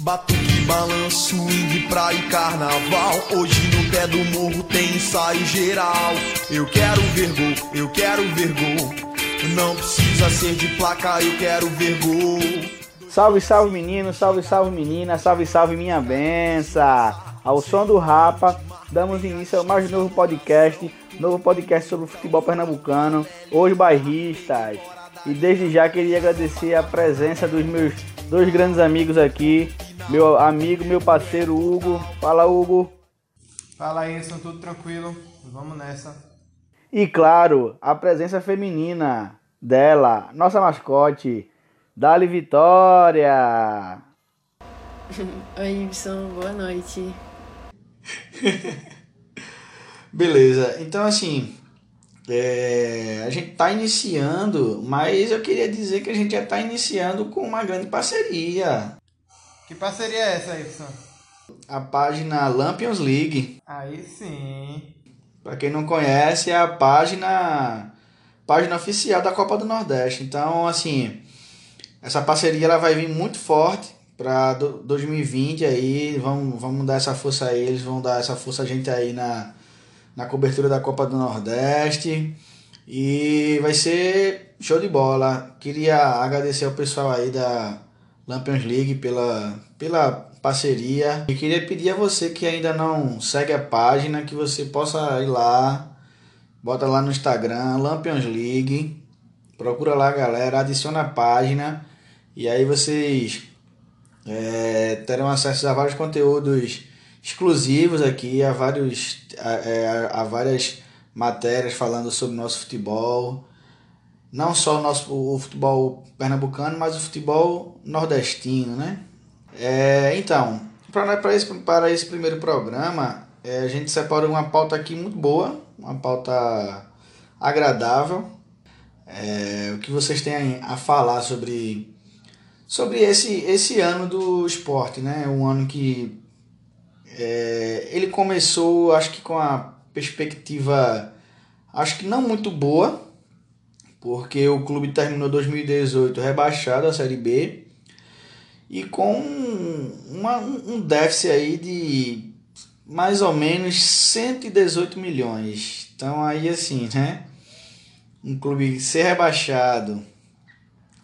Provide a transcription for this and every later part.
Batuque, balanço, swing, praia e carnaval. Hoje no pé do morro tem ensaio geral. Eu quero ver gol, eu quero ver gol. Não precisa ser de placa, eu quero ver gol. Salve, salve menino, salve, salve menina, salve, salve minha benção. Ao som do Rapa, damos início ao mais novo podcast, novo podcast sobre o futebol pernambucano, os bairristas. E desde já queria agradecer a presença dos meus dois grandes amigos aqui, meu amigo, meu parceiro Hugo. Fala, Hugo. Fala aí, são tudo tranquilo? Vamos nessa. E claro, a presença feminina dela, nossa mascote, Dali Vitória. Oi, Ibson, boa noite. Beleza, então assim, é, a gente está iniciando, mas eu queria dizer que a gente já está iniciando com uma grande parceria. Que parceria é essa, Ibson? A página Lampions League. Aí sim. Para quem não conhece, é a página página oficial da Copa do Nordeste. Então, assim, essa parceria ela vai vir muito forte para 2020 aí, vamos, vamos dar essa força a eles, vão dar essa força a gente aí na, na cobertura da Copa do Nordeste. E vai ser show de bola. Queria agradecer ao pessoal aí da Lampions League pela, pela parceria. E queria pedir a você que ainda não segue a página, que você possa ir lá, bota lá no Instagram, Lampions League, procura lá galera, adiciona a página e aí vocês é, terão acesso a vários conteúdos exclusivos aqui, a, vários, a, é, a várias matérias falando sobre nosso futebol. Não só o, nosso, o futebol pernambucano, mas o futebol nordestino, né? É, então, para esse, para esse primeiro programa, é, a gente separou uma pauta aqui muito boa, uma pauta agradável. É, o que vocês têm a falar sobre sobre esse, esse ano do esporte, né? Um ano que é, ele começou, acho que com a perspectiva, acho que não muito boa, porque o clube terminou 2018 rebaixado à Série B e com uma, um déficit aí de mais ou menos 118 milhões. Então aí assim, né? Um clube ser rebaixado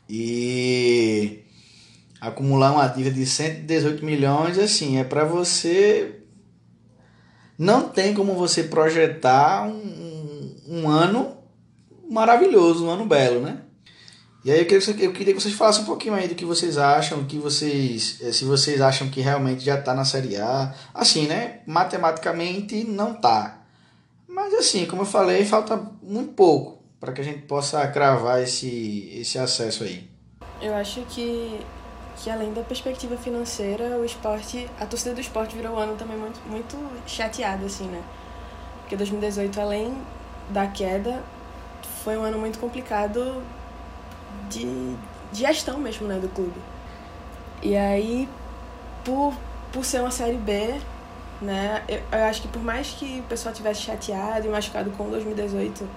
e acumular uma dívida de 118 milhões, assim, é para você. Não tem como você projetar um, um, ano maravilhoso, um ano belo, né? E aí eu queria, eu queria que vocês falassem um pouquinho aí do que vocês acham, que vocês, eh, se vocês acham que realmente já está na Série A. Assim, né? Matematicamente não tá. Mas assim, como eu falei, falta muito pouco para que a gente possa cravar esse, esse acesso aí. Eu acho que que além da perspectiva financeira, o esporte, a torcida do esporte virou um ano também muito, muito chateada, assim, né? Porque 2018, além da queda, foi um ano muito complicado de, de gestão mesmo, né, do clube. E aí, por, por ser uma Série B, né, eu, eu acho que por mais que o pessoal tivesse chateado e machucado com 2018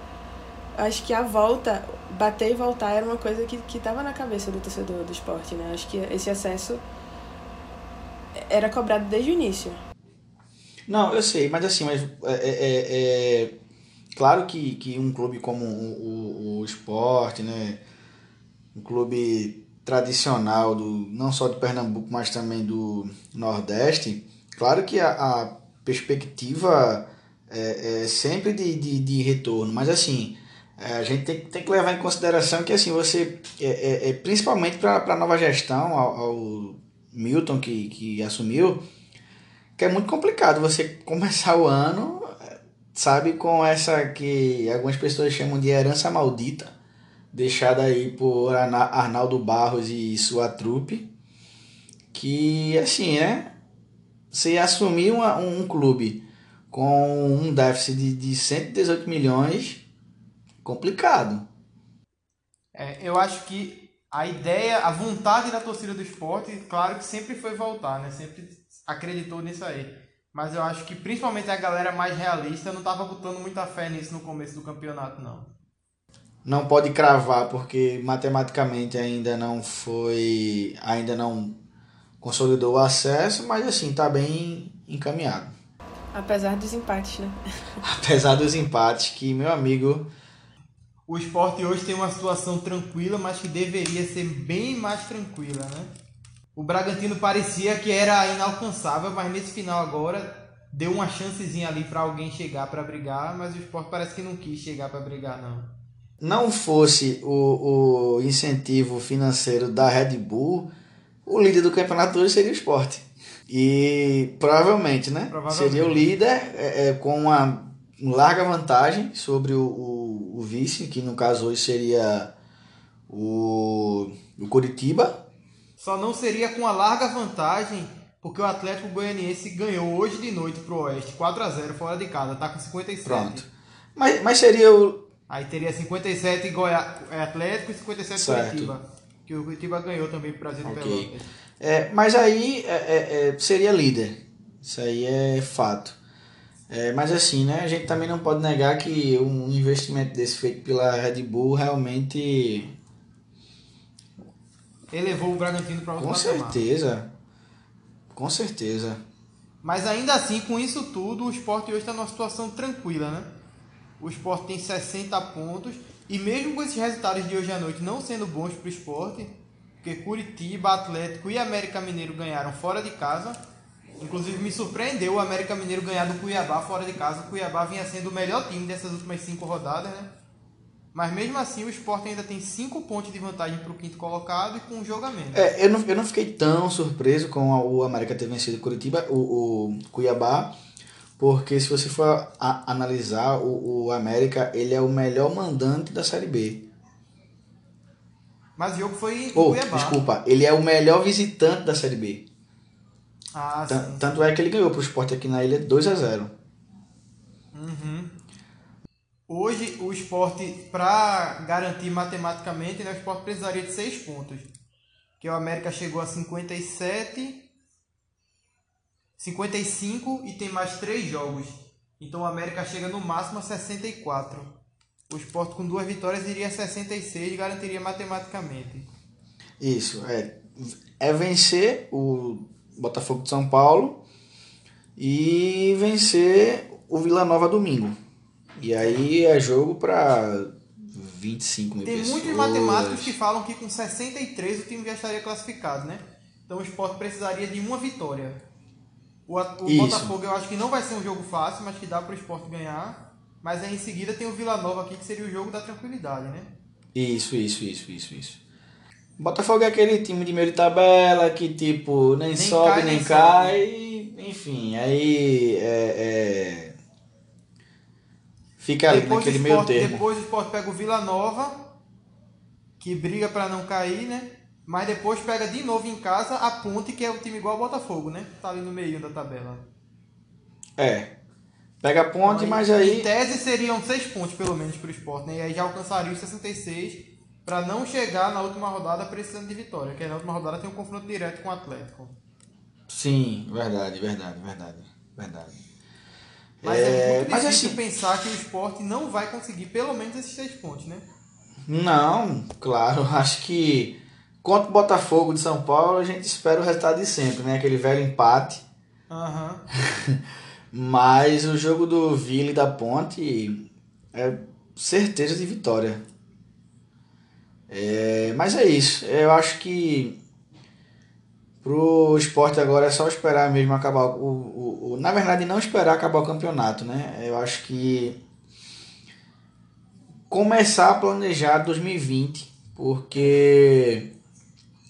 acho que a volta, bater e voltar era uma coisa que que estava na cabeça do torcedor do esporte, né? Acho que esse acesso era cobrado desde o início. Não, eu sei, mas assim, mas é, é, é, é claro que, que um clube como o, o, o esporte, né? Um clube tradicional do não só de Pernambuco, mas também do Nordeste, claro que a, a perspectiva é, é sempre de, de, de retorno, mas assim, é, a gente tem, tem que levar em consideração que assim você é, é, é principalmente para a nova gestão ao, ao, Milton que, que assumiu que é muito complicado você começar o ano sabe com essa que algumas pessoas chamam de herança maldita deixada aí por Arnaldo Barros e sua trupe que assim né você assumir uma, um clube com um déficit de, de 118 milhões complicado. É, eu acho que a ideia, a vontade da torcida do esporte, claro que sempre foi voltar, né? Sempre acreditou nisso aí. Mas eu acho que principalmente a galera mais realista não estava botando muita fé nisso no começo do campeonato, não. Não pode cravar porque matematicamente ainda não foi, ainda não consolidou o acesso, mas assim, tá bem encaminhado. Apesar dos empates, né? Apesar dos empates, que meu amigo. O esporte hoje tem uma situação tranquila, mas que deveria ser bem mais tranquila, né? O Bragantino parecia que era inalcançável, mas nesse final agora deu uma chancezinha ali para alguém chegar para brigar, mas o esporte parece que não quis chegar para brigar, não. Não fosse o, o incentivo financeiro da Red Bull, o líder do campeonato hoje seria o esporte. E provavelmente, né? Provavelmente. Seria o líder é, é, com uma larga vantagem sobre o, o, o, vice, que no caso hoje seria o, o Curitiba. Só não seria com uma larga vantagem, porque o Atlético Goianiense ganhou hoje de noite pro Oeste, 4 a 0 fora de casa, tá com 57. Pronto. Mas, mas seria o. Aí teria 57 Goiá... é Atlético e 57 Certo. Curitiba. Que o Curitiba ganhou também pro Brasil de Ok. Pelotas. É, mas aí é, é, é, seria líder. Isso aí é fato. É, mas assim, né? A gente também não pode negar que um investimento desse feito pela Red Bull realmente. Elevou o Bragantino para outro Com patamar. certeza. Com certeza. Mas ainda assim, com isso tudo, o esporte hoje está numa situação tranquila, né? O esporte tem 60 pontos. E mesmo com esses resultados de hoje à noite não sendo bons para o esporte, porque Curitiba, Atlético e América Mineiro ganharam fora de casa. Inclusive me surpreendeu o América Mineiro ganhar do Cuiabá fora de casa. O Cuiabá vinha sendo o melhor time dessas últimas cinco rodadas, né? Mas mesmo assim o esporte ainda tem 5 pontos de vantagem para o quinto colocado e com um jogo a menos. É, eu, não, eu não fiquei tão surpreso com a- o América ter vencido o Curitiba, o, o Cuiabá, porque se você for a- analisar, o, o América ele é o melhor mandante da Série B. Mas o jogo foi Ou, Cuiabá. desculpa, ele é o melhor visitante da Série B. Ah, Tan- sim. Tanto é que ele ganhou pro Sport aqui na ilha 2 a 0 Uhum. Hoje, o esporte, para garantir matematicamente, né, o esporte precisaria de 6 pontos. Que o América chegou a 57, 55 e tem mais 3 jogos. Então o América chega no máximo a 64. O esporte com duas vitórias iria a 66 e garantiria matematicamente. Isso, é. É vencer o Botafogo de São Paulo e vencer o Vila Nova domingo. E aí é jogo para 25 mil Tem pessoas. muitos matemáticos que falam que com 63 o time já estaria classificado, né? Então o esporte precisaria de uma vitória. O, o. Botafogo eu acho que não vai ser um jogo fácil, mas que dá para o esporte ganhar. Mas aí em seguida tem o Vila Nova aqui, que seria o jogo da tranquilidade, né? Isso, isso, isso, isso, isso. Botafogo é aquele time de meio de tabela que, tipo, nem, Nem sobe, cai, nem, cai. Enfim, aí é, é, fica ali depois, o naquele meio esporte, termo. depois o esporte pega o Vila Nova, que briga para não cair, né? Mas depois pega de novo em casa a Ponte, que é o time igual ao Botafogo, né? Tá ali no meio da tabela. É. Pega a ponte, Então, mas Em aí. tese seriam 6 pontos, pelo menos, para o esporte, né? E aí já alcançaria os 66 para não chegar na última rodada precisando de vitória, que na última rodada tem um confronto direto com o Atlético. Sim, verdade, verdade, verdade. Verdade. Mas é, É, muito mas difícil assim- pensar que o esporte não vai conseguir pelo menos esses 6 pontos, né? Não, claro, acho que contra o Botafogo de São Paulo a gente espera o resultado de sempre, né? Aquele velho empate. Aham. Mas o jogo do Vila e da Ponte é certeza de vitória. É, mas é isso. Eu acho que pro esporte agora é só esperar mesmo acabar o, o, o- Na verdade, não esperar acabar o campeonato, né? Eu acho que começar a planejar 2020, porque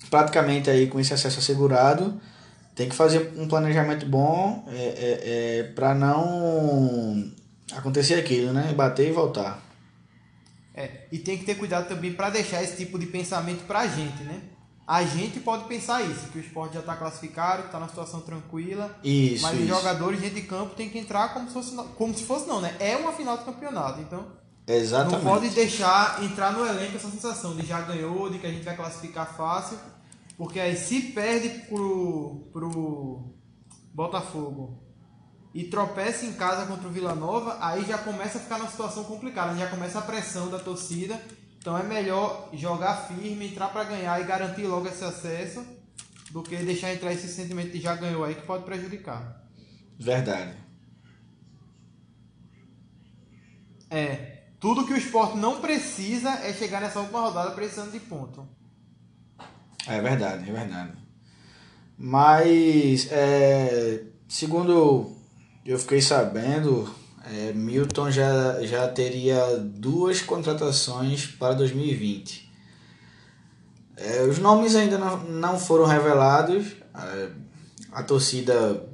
praticamente aí com esse acesso assegurado tem que fazer um planejamento bom é, é, é, para não acontecer aquilo, né? Bater e voltar. É, e tem que ter cuidado também para deixar esse tipo de pensamento pra gente, né? A gente pode pensar isso, que o esporte já está classificado, está na situação tranquila, Isso, mas os isso. jogadores dentro de campo tem que entrar como se fosse, como se fosse não, né? É uma final de campeonato, então Exatamente. não pode deixar entrar no elenco essa sensação de já ganhou, de que a gente vai classificar fácil, porque aí se perde pro, pro Botafogo e tropeça em casa contra o Vila Nova, aí já começa a ficar numa situação complicada, já começa a pressão da torcida. Então é melhor jogar firme, entrar para ganhar e garantir logo esse acesso do que deixar entrar esse sentimento de já ganhou aí que pode prejudicar. Verdade. É. Tudo que o esporte não precisa é chegar nessa última rodada precisando de ponto. É verdade, é verdade. Mas, é, segundo eu fiquei sabendo, é, Milton já, já teria duas contratações para 2020. É, os nomes ainda não, não foram revelados. É, a torcida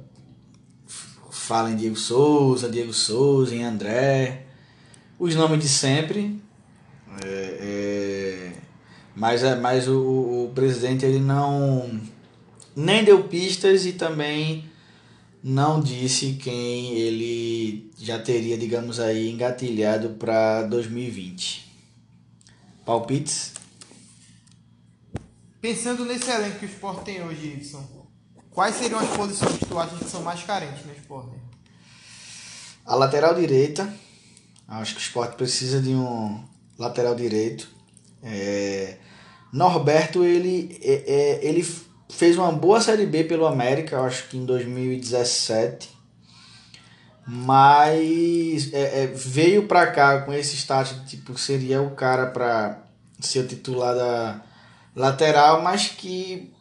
fala em Diego Souza, Diego Souza, em André os nomes de sempre. É, é, mas é, mas o, o presidente ele não nem deu pistas e também não disse quem ele já teria, digamos aí, engatilhado para 2020. Palpites? Pensando nesse elenco que o Sport tem hoje, Ibson, quais seriam as posições que tu acha que são mais carentes no Sport? A lateral direita, Acho que o esporte precisa de um lateral direito. É, Norberto, ele, é, é ele fez uma boa Série B pelo América, acho que em 2017. Mas é, é, veio para cá com esse status, tipo, seria o cara para ser o titular da lateral, mas que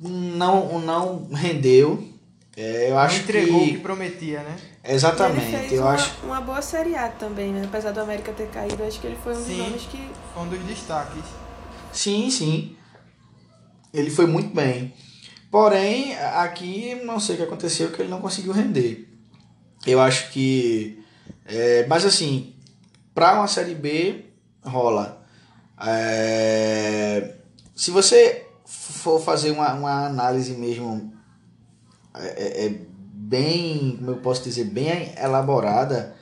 não, não rendeu. É, eu acho entregou que... o que prometia, né? Exatamente. ele fez eu uma, acho uma boa Série A também, né? Apesar do América ter caído, acho que ele foi um dos Sim. nomes que. Foi um dos destaques. Sim, sim. Ele foi muito bem. Porém, aqui não sei o que aconteceu que ele não conseguiu render. Eu acho que. É, mas assim, para uma série B, rola. É, se você for fazer uma, uma análise mesmo é, é, é bem, como eu posso dizer, bem elaborada,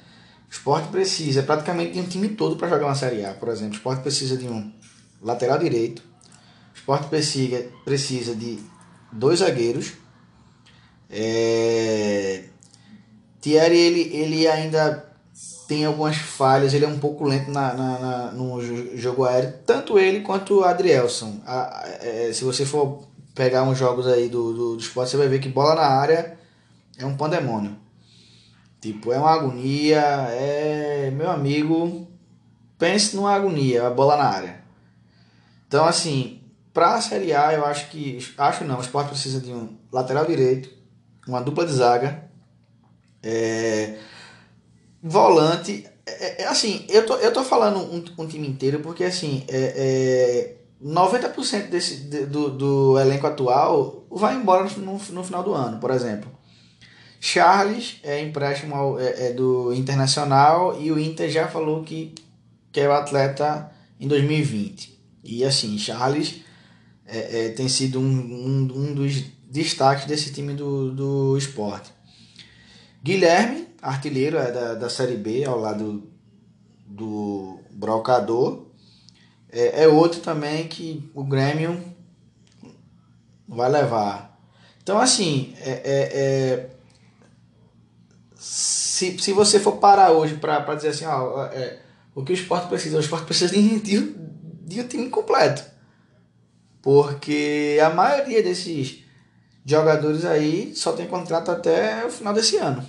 o esporte precisa praticamente de um time todo para jogar uma Série A, por exemplo. O esporte precisa de um lateral direito, esporte precisa, precisa de dois zagueiros. É... Thierry, ele, ele ainda tem algumas falhas, ele é um pouco lento na, na, na no jo- jogo aéreo, tanto ele quanto o Adrielson. A- é, se você for pegar uns jogos aí do, do, do esporte, você vai ver que bola na área é um pandemônio. Tipo, é uma agonia, é. Meu amigo, pense numa agonia, a bola na área. Então, assim, pra Série A, eu acho que. Acho não, o Sport precisa de um lateral direito, uma dupla de zaga, é, volante. É, é, assim, eu tô, eu tô falando um, um time inteiro porque, assim, é, é, 90% desse, de- do, do elenco atual vai embora no, no final do ano, por exemplo. Charles é empréstimo ao- é, é do Internacional e o Inter já falou que quer o atleta em 2020. E assim, Charles é, é, tem sido um, um, um dos destaques desse time do, do esporte. Guilherme, artilheiro é da, da Série B, ao lado do Brocador. É, é outro também que o Grêmio vai levar. Então, assim, é, é, é, se, se você for parar hoje para dizer assim, ó, é, o que o esporte precisa? O esporte precisa de, de, de um time completo. Porque a maioria desses jogadores aí só tem contrato até o final desse ano.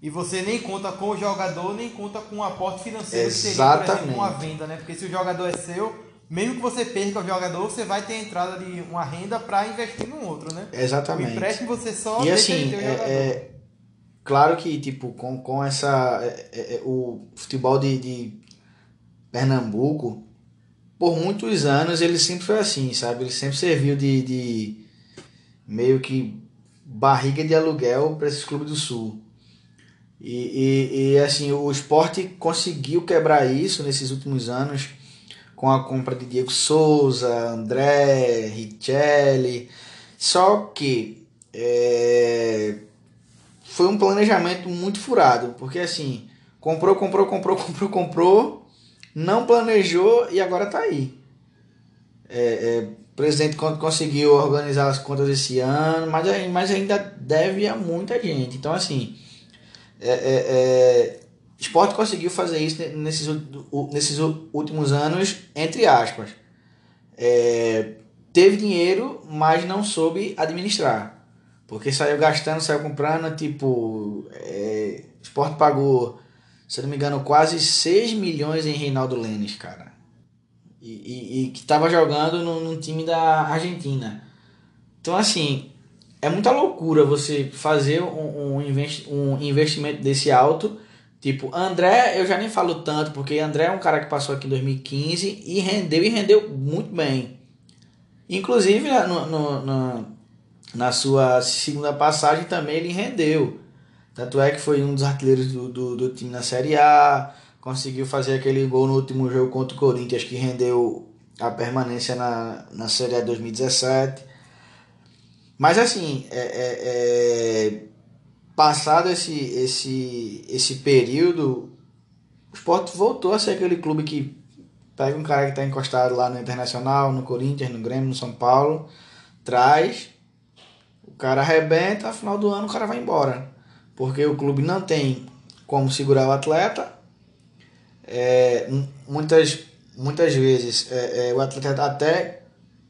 E você nem conta com o jogador, nem conta com o aporte financeiro que seria, exemplo, Exatamente. uma venda, né? Porque se o jogador é seu, mesmo que você perca o jogador, você vai ter entrada de uma renda para investir no outro, né? O Exatamente. empréstimo você só E assim, o é, é claro que tipo com, com essa é, é, é, o futebol de, de Pernambuco por muitos anos ele sempre foi assim, sabe? Ele sempre serviu de, de meio que barriga de aluguel para esses clubes do sul. E, e, e assim, o esporte conseguiu quebrar isso nesses últimos anos com a compra de Diego Souza, André, Richelli. Só que é, foi um planejamento muito furado, porque assim, comprou, comprou, comprou, comprou, comprou, não planejou e agora tá aí. É, é, o presidente con- conseguiu organizar as contas esse ano, mas, mas ainda deve a muita gente. Então, assim, é, é, é, esporte conseguiu fazer isso ne- nesses, nesses últimos anos, entre aspas. É, teve dinheiro, mas não soube administrar. Porque saiu gastando, saiu comprando, tipo, é, o Sport pagou, se não me engano, quase 6 milhões em Reinaldo Lênis, cara. E, e, e que estava jogando no, no time da Argentina. Então, assim, é muita loucura você fazer um, um, investi um investimento desse alto. Tipo, André, eu já nem falo tanto, porque André é um cara que passou aqui em 2015 e rendeu e rendeu muito bem. Inclusive, no, no, no, na sua segunda passagem também ele rendeu. Tanto é que foi um dos artilheiros do, do, do time na Série A, conseguiu fazer aquele gol no último jogo contra o Corinthians que rendeu a permanência na, na Série A 2017. Mas assim, é, é, é, passado esse, esse, esse período, o Sport voltou a ser aquele clube que pega um cara que está encostado lá no Internacional, no Corinthians, no Grêmio, no São Paulo, traz, o cara arrebenta, final do ano o cara vai embora. Porque o clube não tem como segurar o atleta. É, muitas, muitas vezes é, é, o atleta até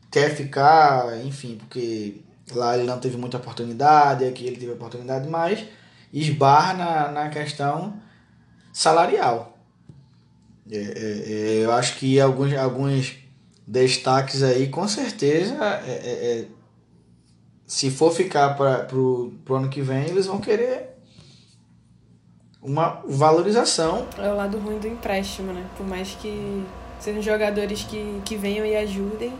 quer ficar, enfim, porque Lá ele não teve muita oportunidade, aqui ele teve oportunidade, mas esbarra na, na questão salarial. É, é, é, eu acho que alguns, alguns destaques aí, com certeza, se for ficar para o ano que vem, eles vão querer uma valorização. É o lado ruim do empréstimo, né? Por mais que sejam jogadores que, que venham e ajudem,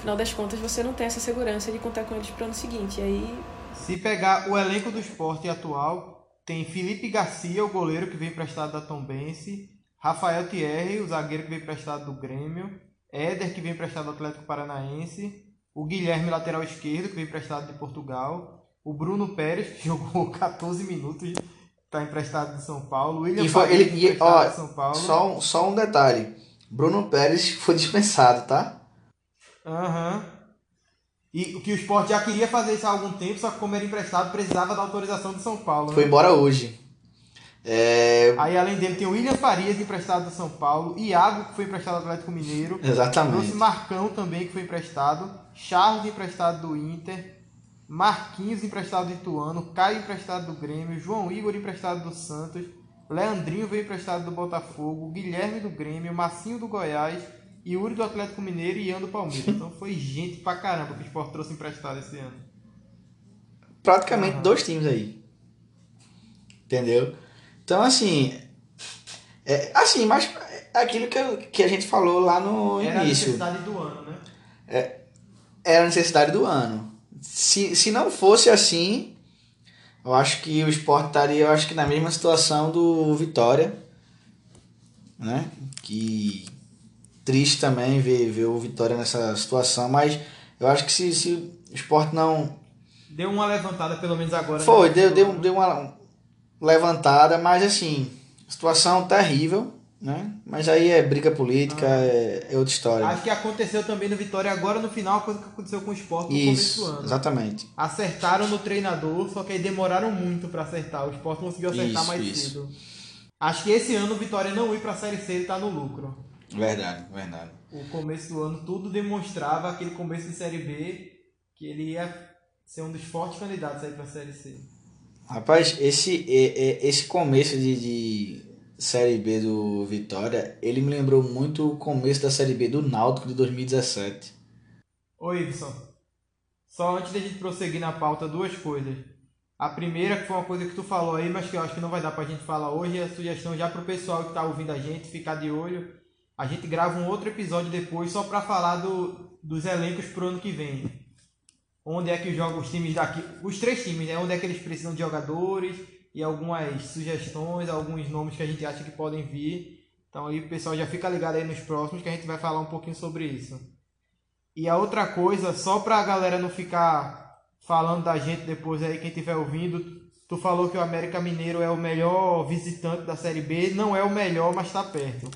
final das contas você não tem essa segurança de contar com eles para o ano seguinte. E aí. Se pegar o elenco do esporte atual, tem Felipe Garcia, o goleiro que veio emprestado da Tombense, Rafael Thierry, o zagueiro que veio emprestado do Grêmio, Éder, que veio emprestado do Atlético Paranaense, o Guilherme, lateral esquerdo, que veio emprestado de Portugal, o Bruno Pérez, que jogou 14 minutos, está emprestado de São Paulo, William e foi, ele, e, ó, de São Paulo. Só um, só um detalhe: Bruno Pérez foi dispensado, tá? Aham. Uhum. E o que o esporte já queria fazer isso há algum tempo, só que como era emprestado, precisava da autorização de São Paulo. Né? Foi embora hoje. É... Aí além dele tem o William Farias emprestado do São Paulo, Iago que foi emprestado do Atlético Mineiro, Exatamente. Trouxe Marcão também que foi emprestado, Charles emprestado do Inter, Marquinhos emprestado do Ituano, Caio emprestado do Grêmio, João Igor emprestado do Santos, Leandrinho veio emprestado do Botafogo, Guilherme do Grêmio, Massinho do Goiás, Yuri do Atlético Mineiro e Ian do Palmeiras. Então foi gente pra caramba que o Sport trouxe emprestado esse ano. Praticamente uhum. dois times aí. Entendeu? Então, assim. É, assim, mas é aquilo que, eu, que a gente falou lá no era início. Era a necessidade do ano, né? É, era a necessidade do ano. Se, se não fosse assim, eu acho que o Sport estaria eu acho que na mesma situação do Vitória. Né? Que triste também ver, ver o Vitória nessa situação, mas eu acho que se, se o esporte não. Deu uma levantada, pelo menos agora. Né? Foi, deu, deu, deu uma levantada, mas assim, situação terrível, né? Mas aí é briga política, ah. é, é, outra história. Acho que aconteceu também no Vitória agora no final, a coisa que aconteceu com o esporte no Isso, começo do ano. Exatamente. Acertaram no treinador, só que aí demoraram muito para acertar. O esporte conseguiu acertar isso, mais isso. cedo. Acho que esse ano o Vitória não ir para a Série C e tá no lucro. Verdade, verdade. O começo do ano tudo demonstrava aquele começo de Série B que ele ia ser um dos fortes candidatos aí para a Série C. Rapaz, esse, esse começo de, de Série B do Vitória, ele me lembrou muito o começo da Série B do Náutico de 2017. Ô Iveson, só antes da gente prosseguir na pauta, duas coisas. A primeira, que foi uma coisa que tu falou aí, mas que eu acho que não vai dar pra gente falar hoje, é a sugestão já pro pessoal que tá ouvindo a gente ficar de olho a gente grava um outro episódio depois só para falar do, dos elencos pro ano que vem. Onde é que jogam os times daqui, os três times, né? Onde é que eles precisam de jogadores e algumas sugestões, alguns nomes que a gente acha que podem vir. Então aí o pessoal já fica ligado aí nos próximos que a gente vai falar um pouquinho sobre isso. E a outra coisa, só pra galera não ficar falando da gente depois aí, quem estiver ouvindo, tu falou que o América Mineiro é o melhor visitante da Série B, não é o melhor, mas está perto.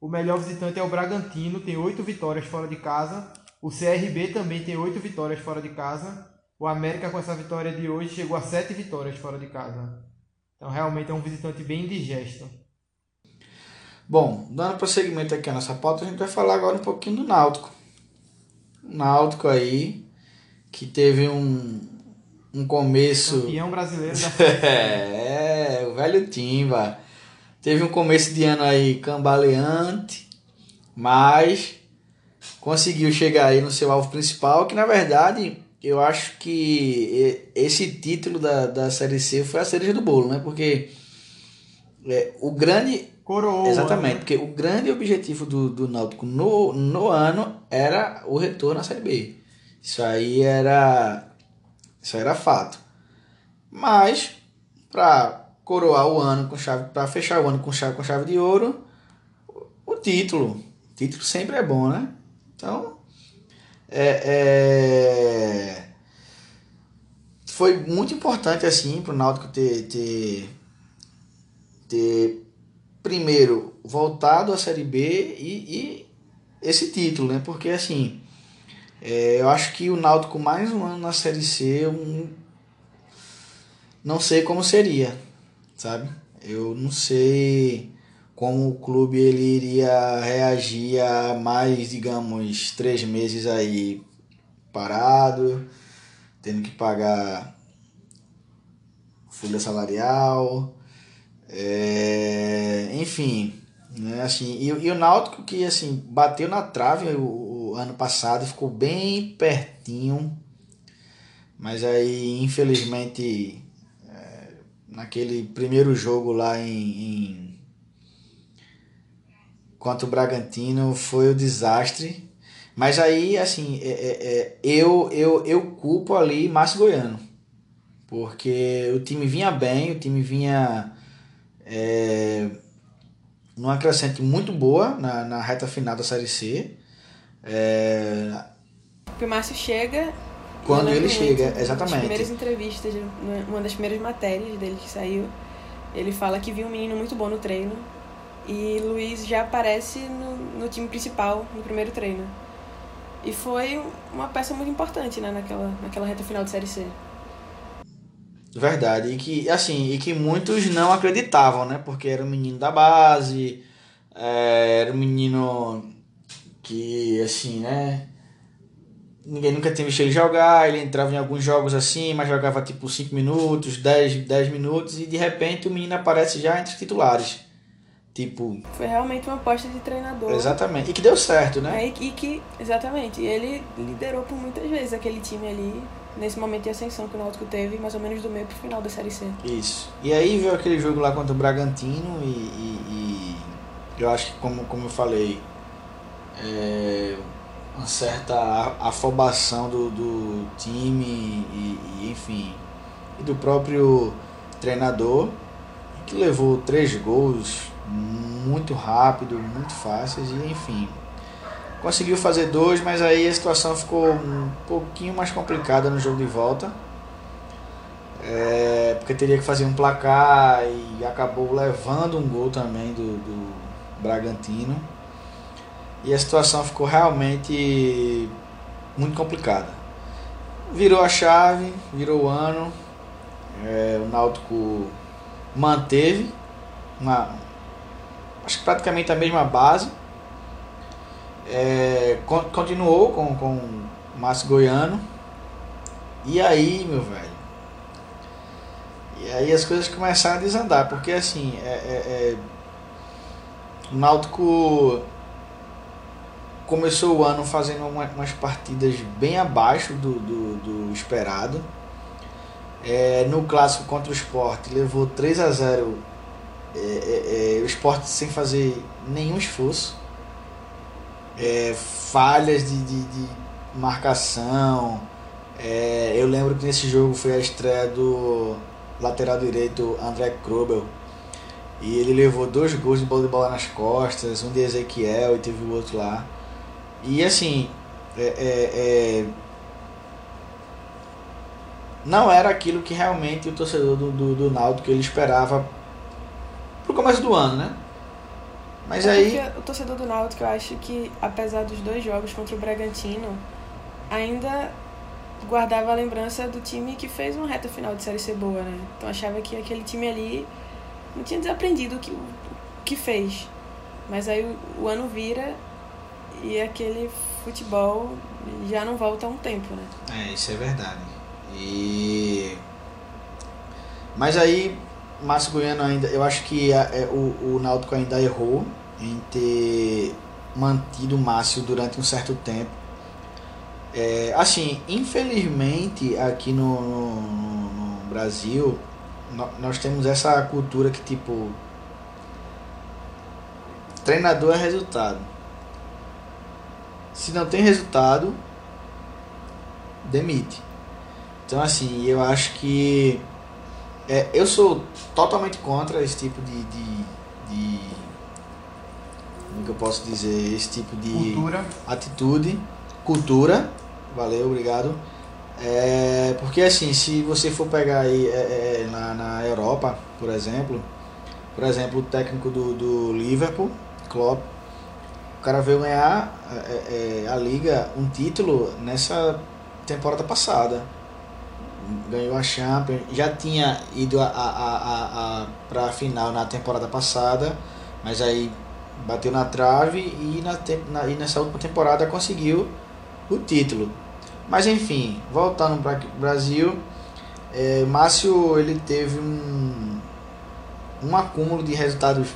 O melhor visitante é o Bragantino, tem oito vitórias fora de casa. O CRB também tem oito vitórias fora de casa. O América, com essa vitória de hoje, chegou a sete vitórias fora de casa. Então, realmente é um visitante bem indigesto. Bom, dando prosseguimento aqui a nossa pauta, a gente vai falar agora um pouquinho do Náutico. Náutico aí, que teve um, um começo. Campeão brasileiro da é, o velho Timba. Teve um começo de ano aí cambaleante, mas conseguiu chegar aí no seu alvo principal, que na verdade eu acho que esse título da, da Série C foi a cereja do bolo, né? Porque é, o grande. Coroa. Exatamente, né? porque o grande objetivo do, do Náutico no, no ano era o retorno à Série B. Isso aí era. Isso aí era fato. Mas, para coroar o ano com chave. para fechar o ano com chave, com chave de ouro, o título. O título sempre é bom, né? Então. É, é, foi muito importante assim para o Náutico ter, ter ter primeiro voltado à Série B e, e esse título, né? Porque assim, é, eu acho que o Náutico mais um ano na Série C, um, não sei como seria, sabe? Eu não sei como o clube ele iria reagir a mais, digamos, três meses aí parado, tendo que pagar folha salarial, é, enfim, né, assim, e, e, o Náutico que assim bateu na trave o, o, ano passado, ficou bem pertinho, mas aí infelizmente é, naquele primeiro jogo lá em, em contra o Bragantino foi o desastre. Mas aí, assim, é, é, é eu, eu, eu culpo ali Márcio Goiano. Porque o time vinha bem, o time vinha é, numa crescente muito boa na, na reta final da Série C. É, Porque o Márcio chega. Quando ele chega, exatamente. Nas primeiras entrevistas, uma das primeiras matérias dele que saiu, ele fala que viu um menino muito bom no treino. E Luiz já aparece no, no time principal no primeiro treino. E foi uma peça muito importante né, naquela, naquela reta final de Série C. Verdade, e que assim, e que muitos não acreditavam, né? Porque era um menino da base, é, era um menino que assim, né? Ninguém nunca tinha visto ele jogar, ele entrava em alguns jogos assim, mas jogava tipo 5 minutos, 10, 10 minutos, e de repente o menino aparece já entre os titulares. Tipo. Foi realmente uma aposta de treinador. Exatamente. E que deu certo, né? É, e que, exatamente. Ele liderou por muitas vezes aquele time ali nesse momento de ascensão que o Náutico teve, mais ou menos do meio pro final da Série C. Isso. E aí veio aquele jogo lá contra o Bragantino e, e, e eu acho que, como, como eu falei, é, uma certa afobação do, do time e, e, enfim, e do próprio treinador, que levou três gols muito rápido, muito fáceis e enfim, Conseguiu fazer dois, mas aí a situação ficou um pouquinho mais complicada no jogo de volta. É, porque teria que fazer um placar e acabou levando um gol também do, do Bragantino. E a situação ficou realmente muito complicada. Virou a chave, virou o ano. É, o Náutico manteve uma, acho que praticamente a mesma base é, continuou com, com o Márcio Goiano. E aí, meu velho. E aí as coisas começaram a desandar, porque assim, é, é, é, o Náutico começou o ano fazendo uma, umas partidas bem abaixo do, do, do esperado. É, no clássico contra o Sport levou 3 a 0 é, é, é, o Sport sem fazer nenhum esforço é, falhas de, de, de marcação. É, eu lembro que nesse jogo foi a estreia do lateral direito André Krobel. E ele levou dois gols de bola de bola nas costas, um de Ezequiel e teve o outro lá. E assim, é, é, é não era aquilo que realmente o torcedor do, do, do Náutico ele esperava pro começo do ano, né? Mas é aí. o torcedor do Náutico, eu acho que, apesar dos dois jogos contra o Bragantino, ainda guardava a lembrança do time que fez uma reta final de Série C boa, né? Então achava que aquele time ali não tinha desaprendido o que, o que fez. Mas aí o, o ano vira e aquele futebol já não volta há um tempo, né? É, isso é verdade. E. Mas aí, Márcio Goiano ainda. Eu acho que a- é, o, o Náutico ainda errou em ter mantido o Márcio durante um certo tempo. É, assim, infelizmente aqui no, no, no Brasil no- nós temos essa cultura que tipo treinador é resultado. Se não tem resultado, demite. Então assim, eu acho que é, eu sou totalmente contra esse tipo de, de, de como que eu posso dizer, esse tipo de Cultura. atitude, cultura, valeu, obrigado. É, porque assim, se você for pegar aí é, é, na, na Europa, por exemplo, por exemplo, o técnico do, do Liverpool, Klopp, o cara veio ganhar é, é, a liga, um título nessa temporada passada. Ganhou a Champions, já tinha ido a, a, a, a, a, pra final na temporada passada, mas aí bateu na trave e, na, na, e nessa última temporada conseguiu o título. Mas enfim, voltando para o Brasil, é, Márcio ele teve um, um acúmulo de resultados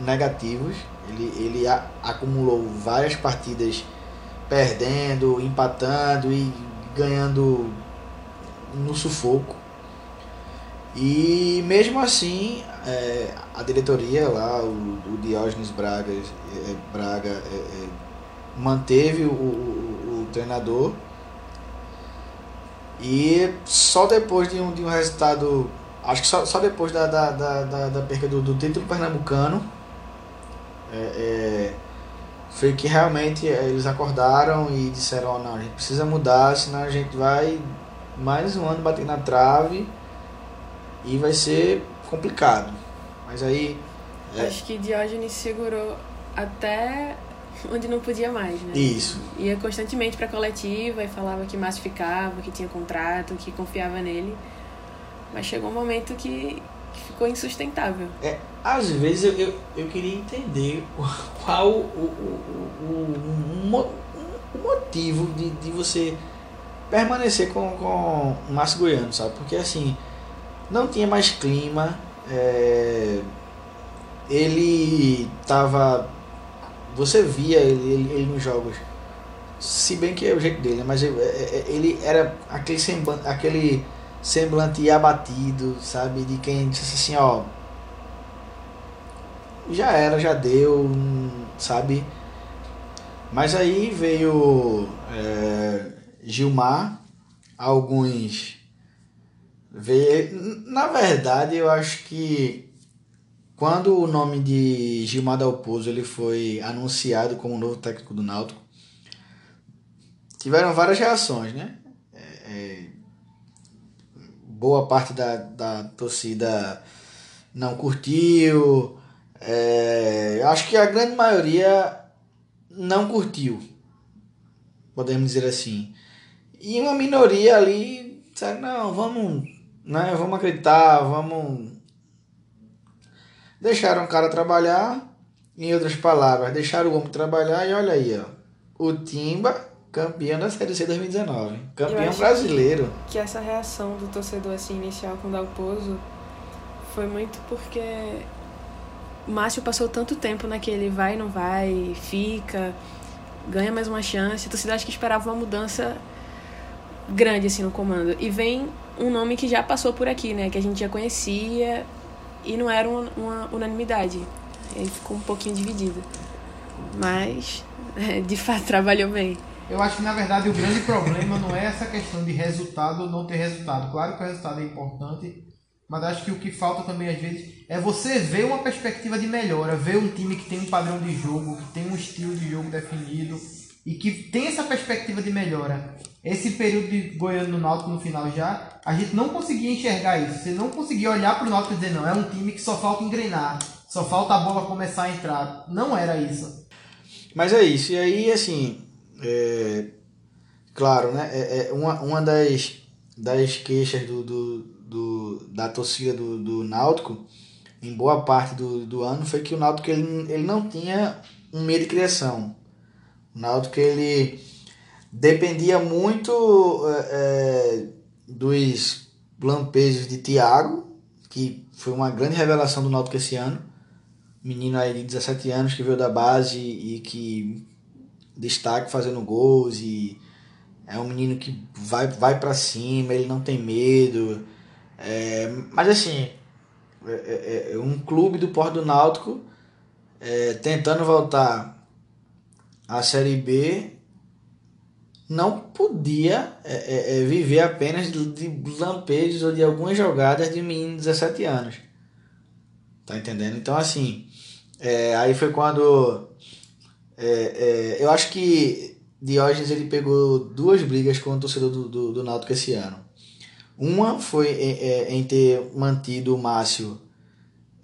negativos. Ele, ele a- acumulou várias partidas perdendo, empatando e ganhando no sufoco. E mesmo assim, é, a diretoria lá, o, o Diógenes Braga, é, Braga é, é, manteve o, o, o treinador e só depois de um, de um resultado, acho que só, só depois da, da, da, da, da perca do, do título pernambucano, é, é, foi que realmente é, eles acordaram e disseram, "Ó, não, a gente precisa mudar, senão a gente vai mais um ano bater na trave e vai ser complicado. Mas aí, É. Acho que Diógenes segurou até onde não podia mais, né? isso. Ia constantemente pra coletiva e falava que Márcio ficava, que tinha contrato, que confiava nele. Mas chegou um momento que, que ficou insustentável. Às vezes eu, eu, eu queria entender qual o, o, o, o, o motivo de, de você permanecer com, o Márcio Goiano, sabe? Porque assim, não tinha mais clima, é, ele tava. Você via ele, ele, ele nos jogos, se bem que é o jeito dele, né? mas ele, é- é- ele era aquele semblante, aquele semblante abatido, sabe? De quem disse assim, ó já era, já deu, sabe? Mas aí veio é, Gilmar, alguns. Na verdade, eu acho que quando o nome de Gilmar Dalpozo ele foi anunciado como novo técnico do Náutico, tiveram várias reações, né? É, é, boa parte da, da torcida não curtiu, é, acho que a grande maioria não curtiu, podemos dizer assim. E uma minoria ali disseram, não, vamos, né, vamos acreditar, vamos. Deixaram o cara trabalhar, em outras palavras, deixaram o homem trabalhar e olha aí, ó. O Timba, campeão da Série C 2019. Eu Campeão brasileiro. Que essa reação do torcedor assim inicial com o Dalpozo foi muito porque o Márcio passou tanto tempo naquele vai, não vai, fica, ganha mais uma chance. A torcida acho que esperava uma mudança grande assim no comando. E vem um nome que já passou por aqui, né? Que a gente já conhecia e não era uma, uma unanimidade. Ele ficou um pouquinho dividido. Mas, de fato, trabalhou bem. Eu acho que na verdade o grande problema não é essa questão de resultado ou não ter resultado. Claro que o resultado é importante, mas acho que o que falta também às vezes é você ver uma perspectiva de melhora, ver um time que tem um padrão de jogo, que tem um estilo de jogo definido e que tem essa perspectiva de melhora. Esse período de Goiânia no Náutico no final já, a gente não conseguia enxergar isso. Você não conseguia olhar para o Náutico e dizer, não, é um time que só falta engrenar, só falta a bola começar a entrar. Não era isso. Mas é isso. E aí, assim, é, claro, né? É, é uma, uma das, das queixas do, do, do, da torcida do, do Náutico, em boa parte do, do ano, foi que o Náutico ele, ele não tinha um meio de criação. O Náutico ele dependia muito é, dos lampejos de Thiago, que foi uma grande revelação do Náutico esse ano. Menino aí de 17 anos que veio da base e que destaque fazendo gols e é um menino que vai, vai para cima, ele não tem medo. É, mas assim, é, é, é, um clube do Porto do Náutico é, tentando voltar à Série B não podia é, é, é viver apenas de, lampejos ou de algumas jogadas de menino de 17 anos. Tá entendendo? Então, assim, é, aí foi quando. É, eu acho que Diógenes ele pegou duas brigas com o torcedor do, do, do Náutico esse ano. Uma foi em ter mantido o Márcio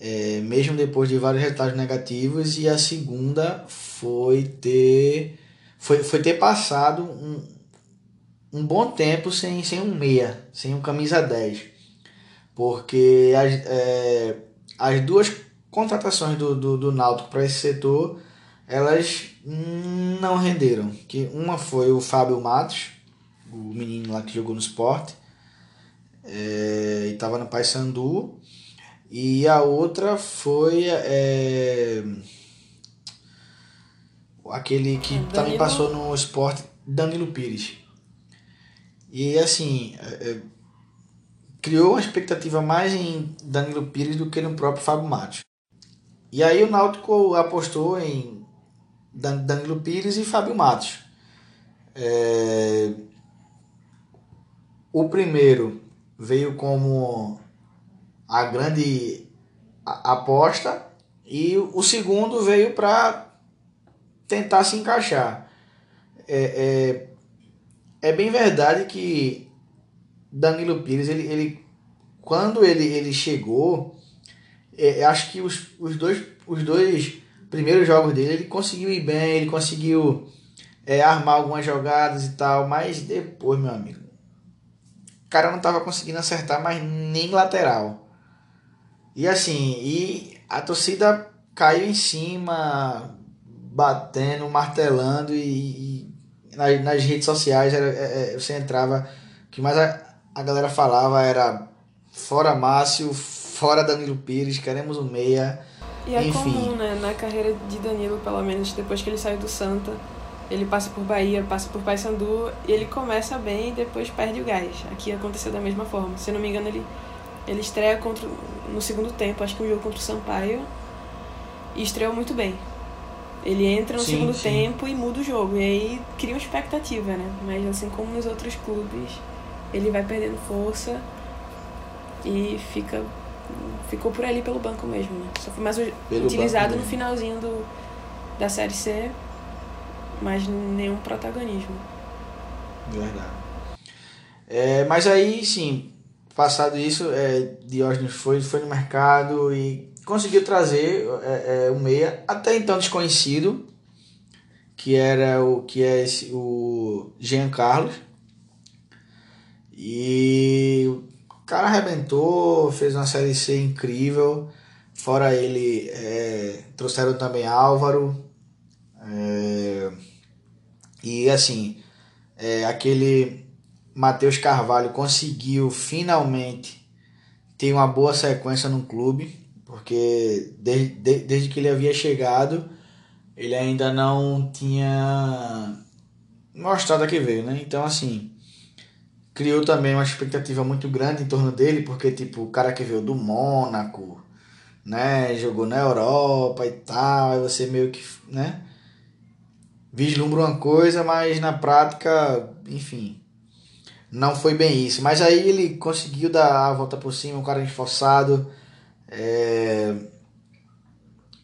é, mesmo depois de vários resultados negativos, e a segunda foi ter, foi, foi ter passado um, um bom tempo sem, sem um meia, sem um camisa 10. Porque as, é, as duas contratações do, do, do Náutico para esse setor, elas não renderam. Que uma foi o Fábio Matos, o menino lá que jogou no esporte, é, e estava no Paysandu, e a outra foi é, aquele que Danilo... também passou no esporte, Danilo Pires. E assim, é, é, criou uma expectativa mais em Danilo Pires do que no próprio Fábio Matos. E aí o Náutico apostou em Danilo Pires e Fábio Matos. É, o primeiro veio como a grande aposta e o segundo veio para tentar se encaixar. É, é, é, bem verdade que Danilo Pires, ele, ele, quando ele, ele chegou, é, acho que os, os, dois, os dois primeiros jogos dele, ele conseguiu ir bem, ele conseguiu é, armar algumas jogadas e tal, mas depois, meu amigo, o cara não estava conseguindo acertar mais nem lateral. E assim, e a torcida caiu em cima, batendo, martelando e, e nas, nas, redes sociais era, é, é, você entrava, o que mais a, a galera falava era fora Márcio, fora Danilo Pires, queremos o meia. E é Enfim. comum, né? Na carreira de Danilo, pelo menos, depois que ele saiu do Santa, ele passa por Bahia, passa por Paysandu, e ele começa bem e depois perde o gás. Aqui aconteceu da mesma forma. Se não me engano, ele ele estreia contra, no segundo tempo, acho que um jogo contra o Sampaio, e estreou muito bem. Ele entra no sim, segundo sim. tempo e muda o jogo. E aí cria uma expectativa, né? Mas assim como nos outros clubes, ele vai perdendo força e fica ficou por ali pelo banco mesmo, né? Só foi mais pelo utilizado no finalzinho do, da Série C, mas nenhum protagonismo. Verdade. É, mas aí, sim, Passado isso, é, Diógenes foi, foi no mercado e conseguiu trazer é, é, um meia até então desconhecido, que era o que é esse, o Jean Carlos. E o cara arrebentou, fez uma série C incrível. Fora ele, é, trouxeram também Álvaro. É, e assim, é, aquele Matheus Carvalho conseguiu finalmente ter uma boa sequência no clube, porque desde, desde que ele havia chegado, ele ainda não tinha mostrado a que veio, né? Então, assim, criou também uma expectativa muito grande em torno dele, porque, tipo, o cara que veio do Mônaco, né? Jogou na Europa e tal, aí você meio que, né? Vislumbra uma coisa, mas na prática, enfim, não foi bem isso. Mas aí ele conseguiu dar a volta por cima, um cara esforçado é,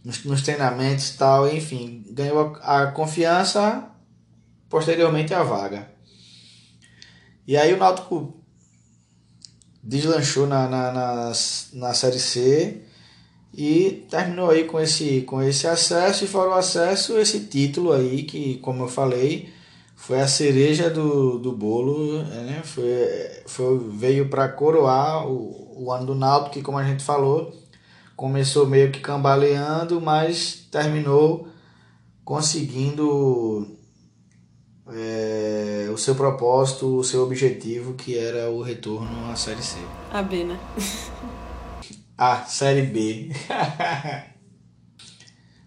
nos, nos, treinamentos tal, enfim, ganhou a, a, confiança, posteriormente a vaga. E aí o Náutico deslanchou na, na, na, na Série C e terminou aí com esse, com esse acesso e fora o acesso, esse título aí que, como eu falei, foi a cereja do, do bolo, né? foi, foi, veio para coroar o, o ano do Náutico, que como a gente falou, começou meio que cambaleando, mas terminou conseguindo é, o seu propósito, o seu objetivo, que era o retorno à Série C. A B, né? A Série B.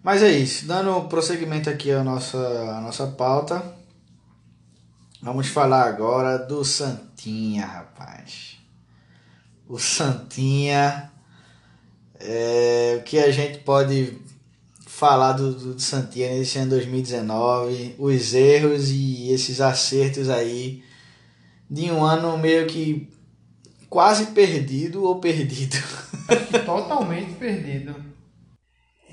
Mas é isso, dando prosseguimento aqui à nossa, à nossa pauta, vamos falar agora do Santinha, rapaz. O Santinha, é, o que a gente pode falar do, do Santinha nesse ano 2019, os erros e esses acertos aí de um ano meio que quase perdido ou perdido. Totalmente perdido.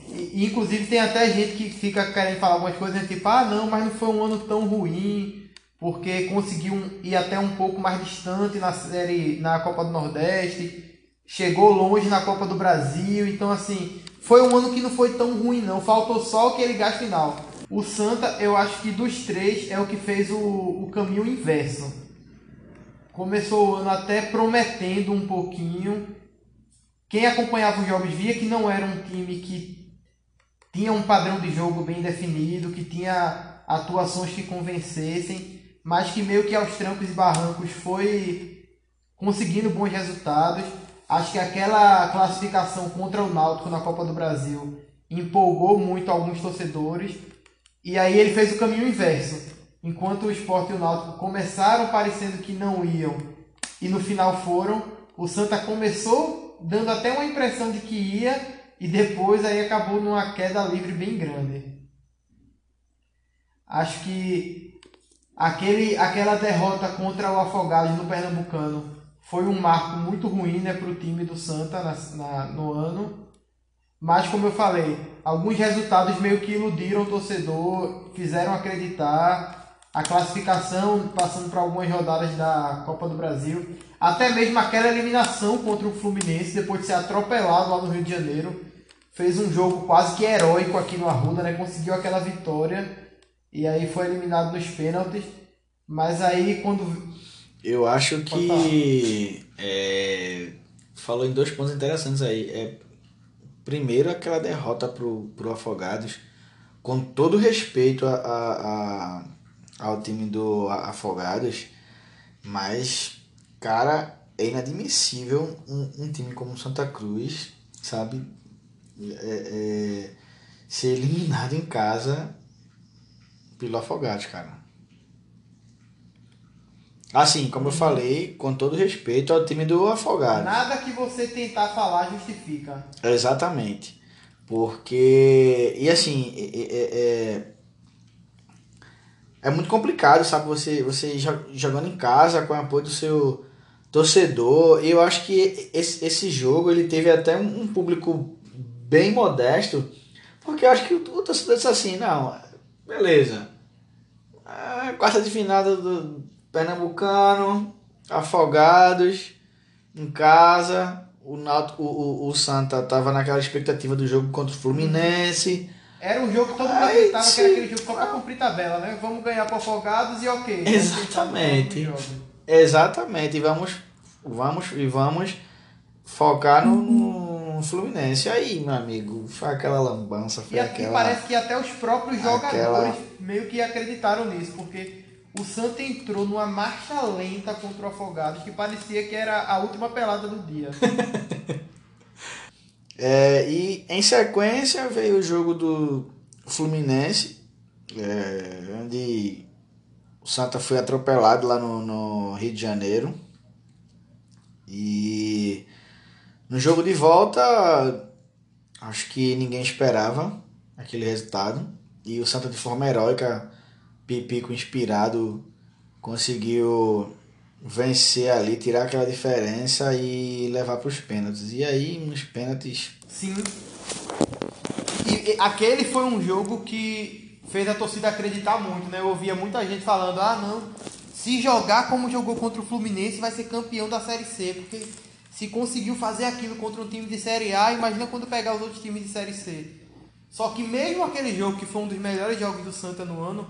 E, inclusive tem até gente que fica querendo falar algumas coisas tipo, ah não, mas não foi um ano tão ruim, porque conseguiu ir até um pouco mais distante na série, na Copa do Nordeste, chegou longe na Copa do Brasil, então assim, foi um ano que não foi tão ruim não, faltou só aquele gás final. O Santa, eu acho que dos três é o que fez o, o caminho inverso. Começou o ano até prometendo um pouquinho. Quem acompanhava os jogos via que não era um time que tinha um padrão de jogo bem definido, que tinha atuações que convencessem, mas que meio que aos trancos e barrancos foi conseguindo bons resultados Acho que aquela classificação contra o Náutico na Copa do Brasil empolgou muito alguns torcedores. E aí ele fez o caminho inverso. Enquanto o Sport e o Náutico começaram parecendo que não iam e no final foram, o Santa começou dando até uma impressão de que ia e depois aí acabou numa queda livre bem grande. Acho que aquele, aquela derrota contra o Afogados no Pernambucano foi um marco muito ruim né, para o time do Santa na, na, no ano. Mas, como eu falei, alguns resultados meio que iludiram o torcedor, fizeram acreditar. A classificação, passando para algumas rodadas da Copa do Brasil. Até mesmo aquela eliminação contra o Fluminense, depois de ser atropelado lá no Rio de Janeiro. Fez um jogo quase que heróico aqui no Arruda, né? Conseguiu aquela vitória. E aí foi eliminado nos pênaltis. Mas aí, quando eu acho que é, falou em dois pontos interessantes aí. É, primeiro, aquela derrota pro, pro Afogados, com todo respeito a, a, a ao time do Afogados, mas, cara, é inadmissível um, um time como Santa Cruz, sabe, é, é, ser eliminado em casa pelo Afogados, cara. Assim, como eu falei, com todo respeito ao time do Afogado. Nada que você tentar falar justifica. Exatamente. Porque. E assim, é, é, é muito complicado, sabe? Você, você jogando em casa com o apoio do seu torcedor. E eu acho que esse, esse jogo ele teve até um público bem modesto. Porque eu acho que o, o torcedor disse assim: não, beleza. A quarta de final do Pernambucano, Afogados, em casa. O, Náutico, o, o, Santa tava naquela expectativa do jogo contra o Fluminense. Era um jogo que todo mundo acreditava que era aquele jogo só pra cumprir tabela, né? Vamos ganhar para Afogados e ok. Exatamente. Exatamente. E vamos, vamos, e vamos focar no, no Fluminense. Aí, meu amigo, foi aquela lambança. Foi e aqui aquela, parece que até os próprios jogadores aquela... meio que acreditaram nisso, porque o Santa entrou numa marcha lenta contra o Afogados que parecia que era a última pelada do dia. é, e em sequência veio o jogo do Fluminense, é, onde o Santa foi atropelado lá no, no Rio de Janeiro. E no jogo de volta, acho que ninguém esperava aquele resultado. E o Santa, de forma heróica, Pipico inspirado conseguiu vencer ali, tirar aquela diferença e levar para os pênaltis. E aí, nos pênaltis. Sim. E, e, aquele foi um jogo que fez a torcida acreditar muito, né? Eu ouvia muita gente falando: ah, não, se jogar como jogou contra o Fluminense, vai ser campeão da Série C, porque se conseguiu fazer aquilo contra um time de Série A, imagina quando pegar os outros times de Série C. Só que mesmo aquele jogo que foi um dos melhores jogos do Santa no ano,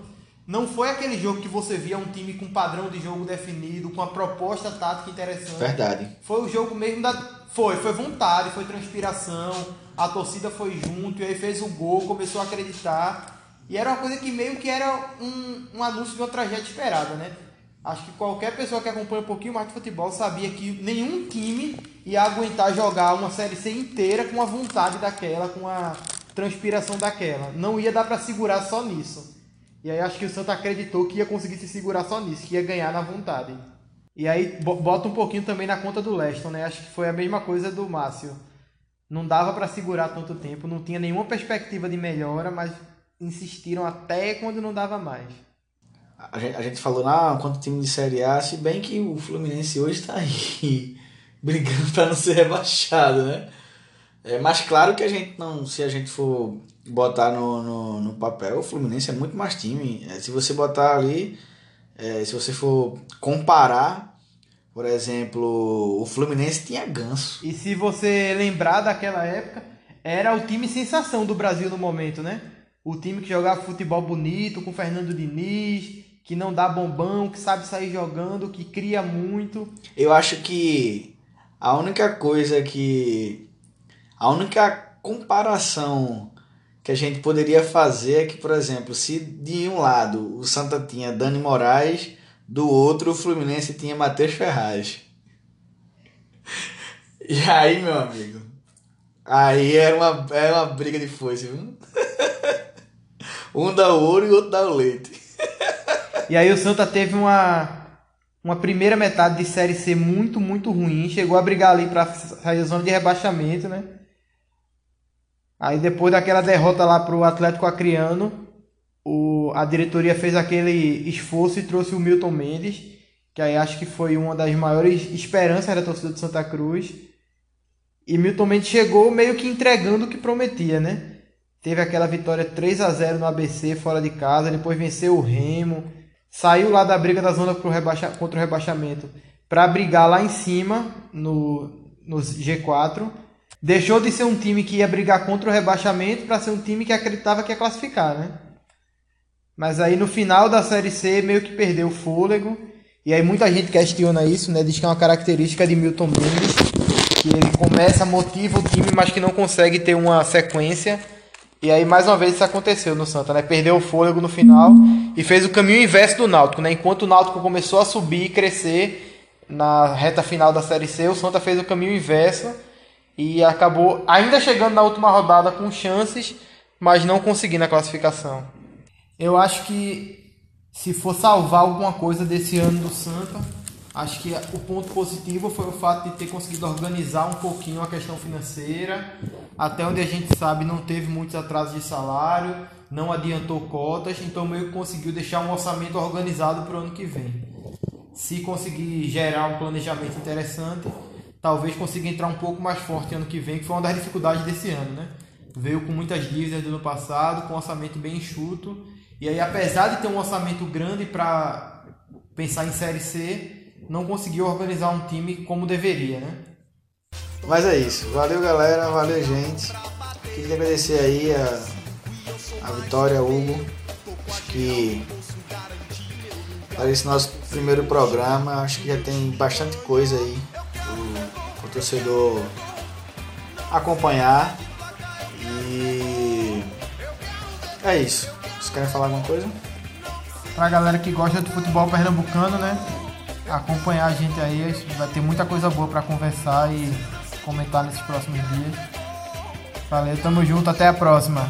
não foi aquele jogo que você via um time com padrão de jogo definido, com uma proposta tática interessante. Verdade. Foi o jogo mesmo da. Foi, foi vontade, foi transpiração, a torcida foi junto, e aí fez o gol, começou a acreditar. E era uma coisa que meio que era um, um anúncio de uma tragédia esperada, né? Acho que qualquer pessoa que acompanha um pouquinho mais de futebol sabia que nenhum time ia aguentar jogar uma Série C inteira com a vontade daquela, com a transpiração daquela. Não ia dar para segurar só nisso. E aí acho que o Santa acreditou que ia conseguir se segurar só nisso, que ia ganhar na vontade. E aí bota um pouquinho também na conta do Leston, né? Acho que foi a mesma coisa do Márcio. Não dava para segurar tanto tempo, não tinha nenhuma perspectiva de melhora, mas insistiram até quando não dava mais. A gente, a gente falou, ah, quanto time de Série A, se bem que o Fluminense hoje está aí brigando para não ser rebaixado, né? É, mas claro que a gente não, se a gente for botar no, no, no papel, o Fluminense é muito mais time. É, se você botar ali, é, se você for comparar, por exemplo, o Fluminense tinha ganso. E se você lembrar daquela época, era o time sensação do Brasil no momento, né? O time que jogava futebol bonito, com Fernando Diniz, que não dá bombão, que sabe sair jogando, que cria muito. Eu acho que a única coisa que. A única comparação que a gente poderia fazer é que, por exemplo, se de um lado o Santa tinha Dani Moraes, do outro o Fluminense tinha Matheus Ferraz. E aí, meu amigo, aí era uma, era uma briga de foice, viu? um dá o ouro e o outro dá o leite. E aí o Santa teve uma, uma primeira metade de Série C muito, muito ruim. Chegou a brigar ali para sair da zona de rebaixamento, né? Aí depois daquela derrota lá pro Atlético Acreano, o, a diretoria fez aquele esforço e trouxe o Milton Mendes, que aí acho que foi uma das maiores esperanças da torcida de Santa Cruz. E Milton Mendes chegou meio que entregando o que prometia, né? Teve aquela vitória 3 a 0 no ABC fora de casa, depois venceu o Remo, saiu lá da briga da zona pro rebaixa, contra o rebaixamento para brigar lá em cima no, no G4. Deixou de ser um time que ia brigar contra o rebaixamento para ser um time que acreditava que ia classificar, né? Mas aí no final da Série C meio que perdeu o fôlego. E aí muita gente questiona isso, né? Diz que é uma característica de Milton Mendes, que ele começa, motiva o time, mas que não consegue ter uma sequência. E aí, mais uma vez, isso aconteceu no Santa, né? Perdeu o fôlego no final e fez o caminho inverso do Náutico, né? Enquanto o Náutico começou a subir e crescer na reta final da Série C, o Santa fez o caminho inverso e acabou ainda chegando na última rodada com chances, mas não conseguindo a classificação. Eu acho que se for salvar alguma coisa desse ano do Santa, Acho que o ponto positivo foi o fato de ter conseguido organizar um pouquinho a questão financeira. Até onde a gente sabe, não teve muitos atrasos de salário, não adiantou cotas, então meio que conseguiu deixar um orçamento organizado para o ano que vem. Se conseguir gerar um planejamento interessante, talvez consiga entrar um pouco mais forte ano que vem, que foi uma das dificuldades desse ano, né? Veio com muitas dívidas do ano passado, com um orçamento bem enxuto, e aí apesar de ter um orçamento grande para pensar em Série C, não conseguiu organizar um time como deveria, né? Mas é isso. Valeu, galera. Valeu, gente. Queria agradecer aí a, a Vitória, Hugo. Acho que para esse nosso primeiro programa, acho que já tem bastante coisa aí para o torcedor acompanhar. E é isso. Vocês querem falar alguma coisa? Pra galera que gosta do futebol pernambucano, né? Acompanhar a gente aí, vai ter muita coisa boa para conversar e comentar nesses próximos dias. Valeu, tamo junto, até a próxima.